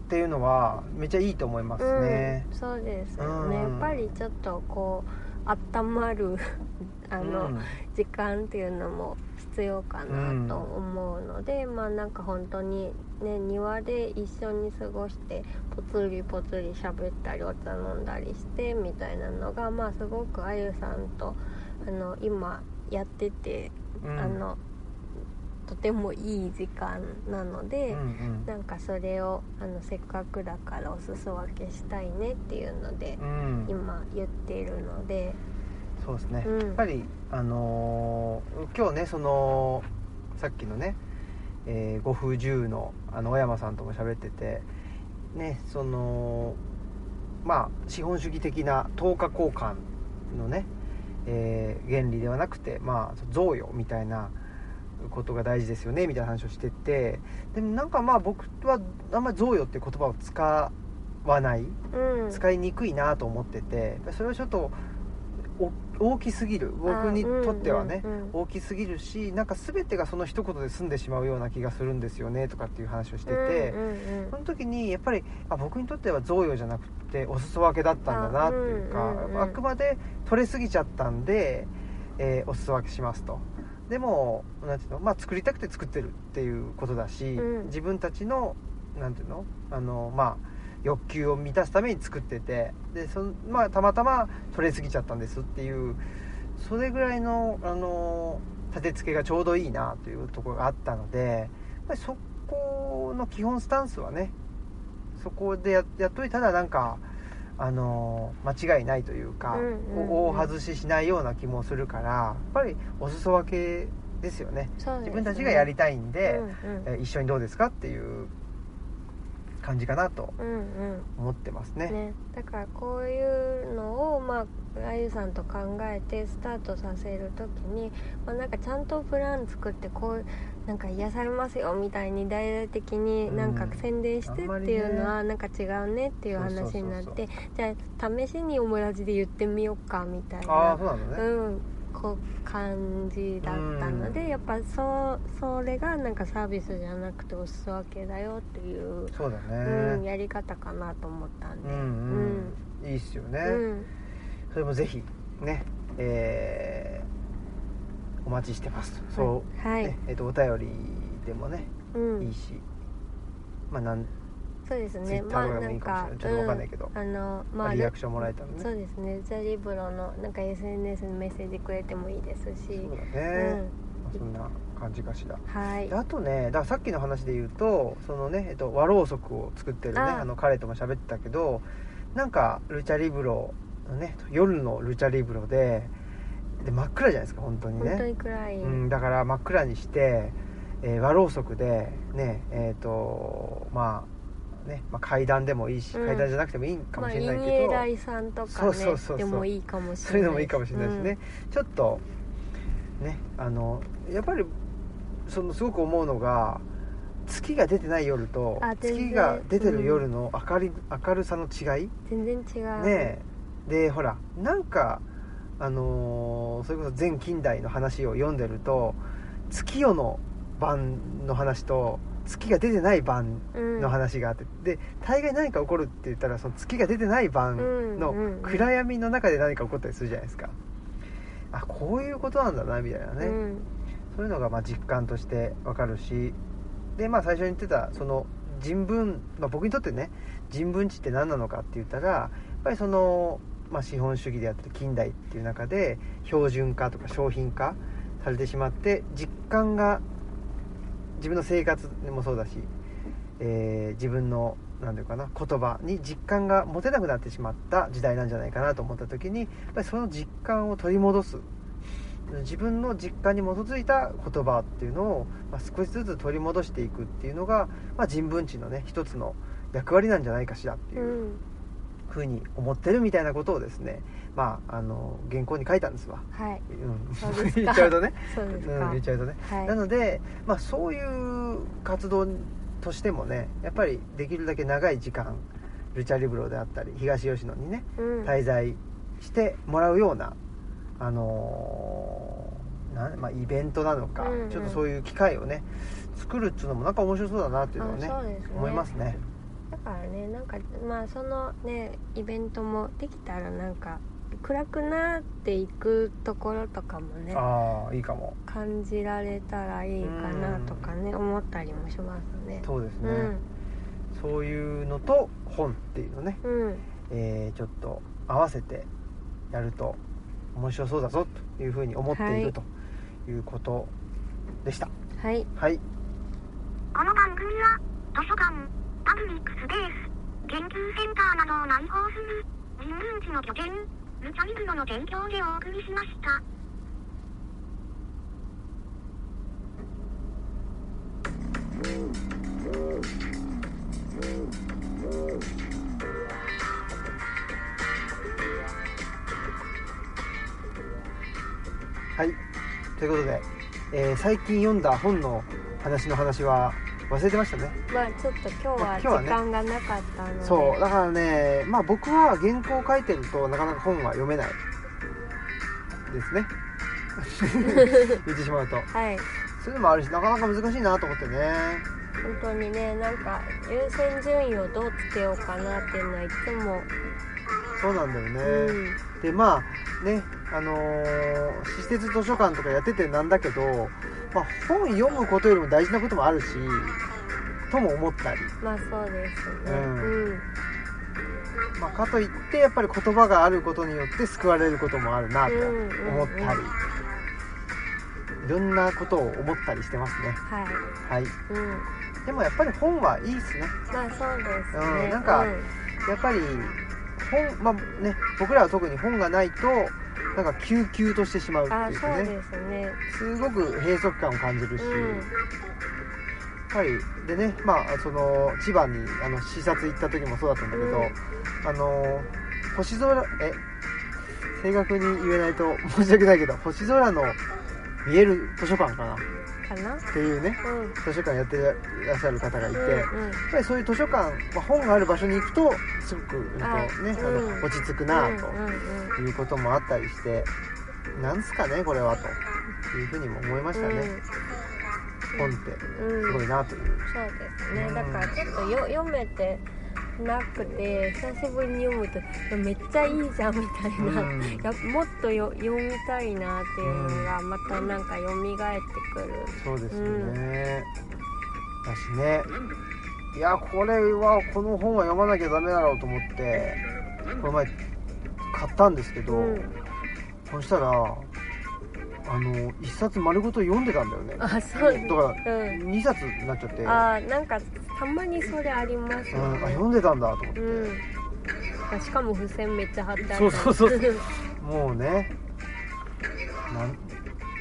ていうのはめっちゃいいと思いますね。うん、そうですよね、うん。やっぱりちょっとこう温まる あの、うん。時間っていうのも必要かなと思うので、まあなんか本当にね庭で一緒に過ごしてぽつりぽつり喋ったりお茶飲んだりしてみたいなのがまあすごくあゆさんとあの今やってて、うん。あのとてもいい時間なので。うんうん。なんかそれをあのせっかくだからお裾分けしたいねっていうので、うん。今言っているので。そうですね、うん。やっぱりあのー今日ねそのさっきのね、えー、五風十のあの小山さんとも喋っててねそのまあ資本主義的な等価交換のね、えー原理ではなくてまあ贈与みたいなことが大事ですよねみたいな話をしててでもなんかまあ僕はあんまり贈与って言葉を使わない。うん。使いにくいなと思っててそれはちょっとお大きすぎる。僕にとってはね、あうんうんうん大きすぎるしなんか全てがその一言で済んでしまうような気がするんですよねとかっていう話をしてて、うんうんその時にやっぱりあ僕にとっては贈与じゃなくてお裾分けだったんだなっていうかあうんうんうん。あくまで取れすぎちゃったんで、えーお裾分けしますと。でもなんていうの、まあ、作りたくて作ってるっていうことだし、うん。自分たちのなんていうのあの、まあ、欲求を満たすために作っててでその、まあ、たまたま取れすぎちゃったんですっていうそれぐらいのあの立て付けがちょうどいいなというところがあったのでそこの基本スタンスはねそこでややっといたらなんかあの間違いないというか、うんうんうん。お大外ししないような気もするからやっぱりお裾分けですよね。ね。自分たちがやりたいんで、うんうん。えー一緒にどうですかっていう感じかなとうんうん。思ってますね。ね、だからこういうのをまああゆさんと考えてスタートさせる時に、まあ、なんかちゃんとプラン作ってこうなんか癒されますよみたいに大々的になんかうん宣伝してっていうのはなんか違うねっていう話になってじゃあ試しにオムラジで言ってみようかみたいああなそうなのね、うん、こう感じだったので、うん。やっぱそうそれがなんかサービスじゃなくてお裾分けだよっていう、そうだうん、ねやり方かなと思ったんで、うんうん、いいっすよね、うん。それもぜひねえーお待ちしてますそう、はい、ねえっとお便りでもね、うん、いいしまあなんそうですね。でもいいかちょっとわかんないけど。うん。あのまあリアクションもらえたらね。そうですね。ザリブロのなんか SNS にメッセージくれてもいいですし。そうだうね、ん。まあそんな感じかしら。はい。であとねだからさっきの話で言うとそのね、えっと、和ろうそくを作ってるねああの彼とも喋ってたけどなんかルチャリブロのね夜のルチャリブロでで真っ暗じゃないですか本当に本当ねに暗い、うん、だから真っ暗にして、えー和ろうそくでねえっ、とまあね、まあ、階段でもいいし、うん。階段じゃなくてもいいかまあもしれないイけど、ニエライさんとかそうねそうそう。そうでもいいかもしれないそういうのもいいかもしれないですね、ちょっとねあのやっぱりそのすごく思うのが月が出てない夜とあ全然。月が出てる夜の明り、明るさの違い？うん全然違う。ね。えでほらなんかあのーそれこそ前近代の話を読んでると月夜の晩の話と月が出てない晩うんの話があって、で大概何か起こるって言ったらその月が出てない晩のうんうんうん。暗闇の中で何か起こったりするじゃないですか。あこういうことなんだなみたいなね、うん。そういうのがまあ実感としてわかるしでまあ最初に言ってたその人文、まあ、僕にとってね人文知って何なのかって言ったらやっぱりその、まあ、資本主義であったり近代っていう中で標準化とか商品化されてしまって実感が自分の生活でもそうだし、えー自分の何ていうかな言葉に実感が持てなくなってしまった時代なんじゃないかなと思った時にやっぱりその実感を取り戻す。自分の実感に基づいた言葉っていうのを、まあ、少しずつ取り戻していくっていうのが、まあ、人文知のね一つの役割なんじゃないかしらってういうん。ふうに思ってるみたいなことをですねまああの原稿に書いたんですわ、はい。うん。言っちゃうとね、うん、そうですか、言っちゃうとね。はい。なので、まあ、そういう活動としてもねやっぱりできるだけ長い時間ルチャリブロであったり東吉野にねうん。滞在してもらうような、あのーなんまあ、イベントなのか、うんうん。ちょっとそういう機会をね作るっていうのもなんか面白そうだなっていうのはねね。思いますね。だからねなんかまあそのねイベントもできたらなんか暗くなっていくところとかもねああいいかも。感じられたらいいかなとかね思ったりもしますね。そうですね、うん。そういうのと本っていうのね、うん。えーちょっと合わせてやると面白そうだぞというふうに思っているということでした。はい。はい。この番組は、図書館、パブリックスペース、研究センターなどを内包する、人文地の拠点、ルチャリブロの提供でお送りしました。はいということで、えー最近読んだ本の話の話は忘れてましたね。まあちょっと今日は時間がなかったので。そうだからねまあ僕は原稿を書いてるとなかなか本は読めないですね。言ってしまうと。はい。そういうのもあるしなかなか難しいなと思ってね。本当にねなんか優先順位をどうつけようかなっていうのはいつも、そうなんだよね、うん。でまあねあのー施設図書館とかやっててなんだけど、まあ、本読むことよりも大事なこともあるしとも思ったり、まあそうですね。うん。うん。まあ、かといってやっぱり言葉があることによって救われることもあるなと思ったり、うん。うんうんいろんなことを思ったりしてますね。はい。はい。うん。でもやっぱり本はいいっすね。まあそうですね、うんなんかうん。やっぱり本まあね僕らは特に本がないとなんか救急としてしまうってあいうかねそうですね。すごく閉塞感を感じるし、うん。やっぱりでねまあその千葉にあの視察行った時もそうだったんだけど、うん。あの星空え？正確に言えないと申し訳ないけど星空の見える図書館かなかな？っていうねうん。図書館やってらっしゃる方がいて、うんやっぱりそういう図書館、まあ、本がある場所に行くとすごく、ねあうん。の落ち着くなうんうんということもあったりして、なんすかねこれはというふうにも思いましたね、本ってうん。すごいなという、そうですね。うん。だからちょっとよ読めてなくて久しぶりに読むとめっちゃいいじゃんみたいな、うん。やもっとよ読みたいなっていうのがまたなんか蘇ってくる。そうですよね、だしね。いやこれはこの本は読まなきゃダメだろうと思ってこの前買ったんですけど、うん。そしたらあの一冊丸ごと読んでたんだよね。あそう。だからうん。2冊になっちゃって。あなんかたまにそれあります。うん、あ読んでたんだと思って、うん。しかも付箋めっちゃ貼ってあったそうそうそう。もうねなん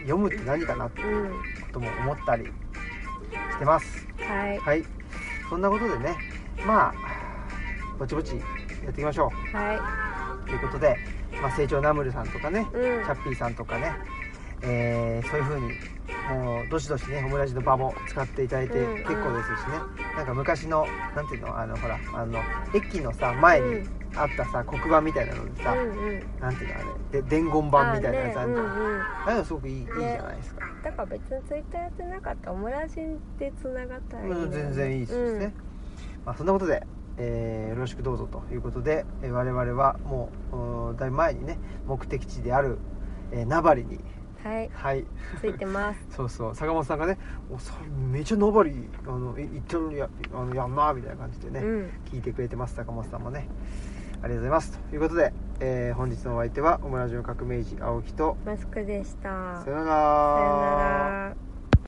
読むって何かなってうん。ことも思ったりしてます。はい。はい。そんなことでねまあぼちぼちやっていきましょはうということで、まあ、成長ナムルさんとかねいうん。チャッピーさんとかね、えーそういう風にもうどしどしねオムラジの場も使っていただいてうん。うん結構ですしね、なんか昔のなんていうのあのほらあの駅のさ前にあったさ黒板みたいなのでさ、うんうん。なんていうのあれで伝言板みたいなやつあるじゃん。うんすごくいい,、いいじゃないですか、だから別にツイッターやってなかったらオムラジでつながったらいい、ね。うん、全然いいですね、まあ、そんなことで、えーよろしくどうぞということで、えー我々はもうだいぶ前にね目的地である、えー名張にうん、はい。はい。ついてます。そうそう。坂本さんがね「おそれめちゃ名張あのい行ってるやあのやんな」みたいな感じでね、うん。聞いてくれてます坂本さんもね。ありがとうございます。ということで、えー本日のお相手はオムラジオ革命児青木とマスクでした。さよなら。さよなら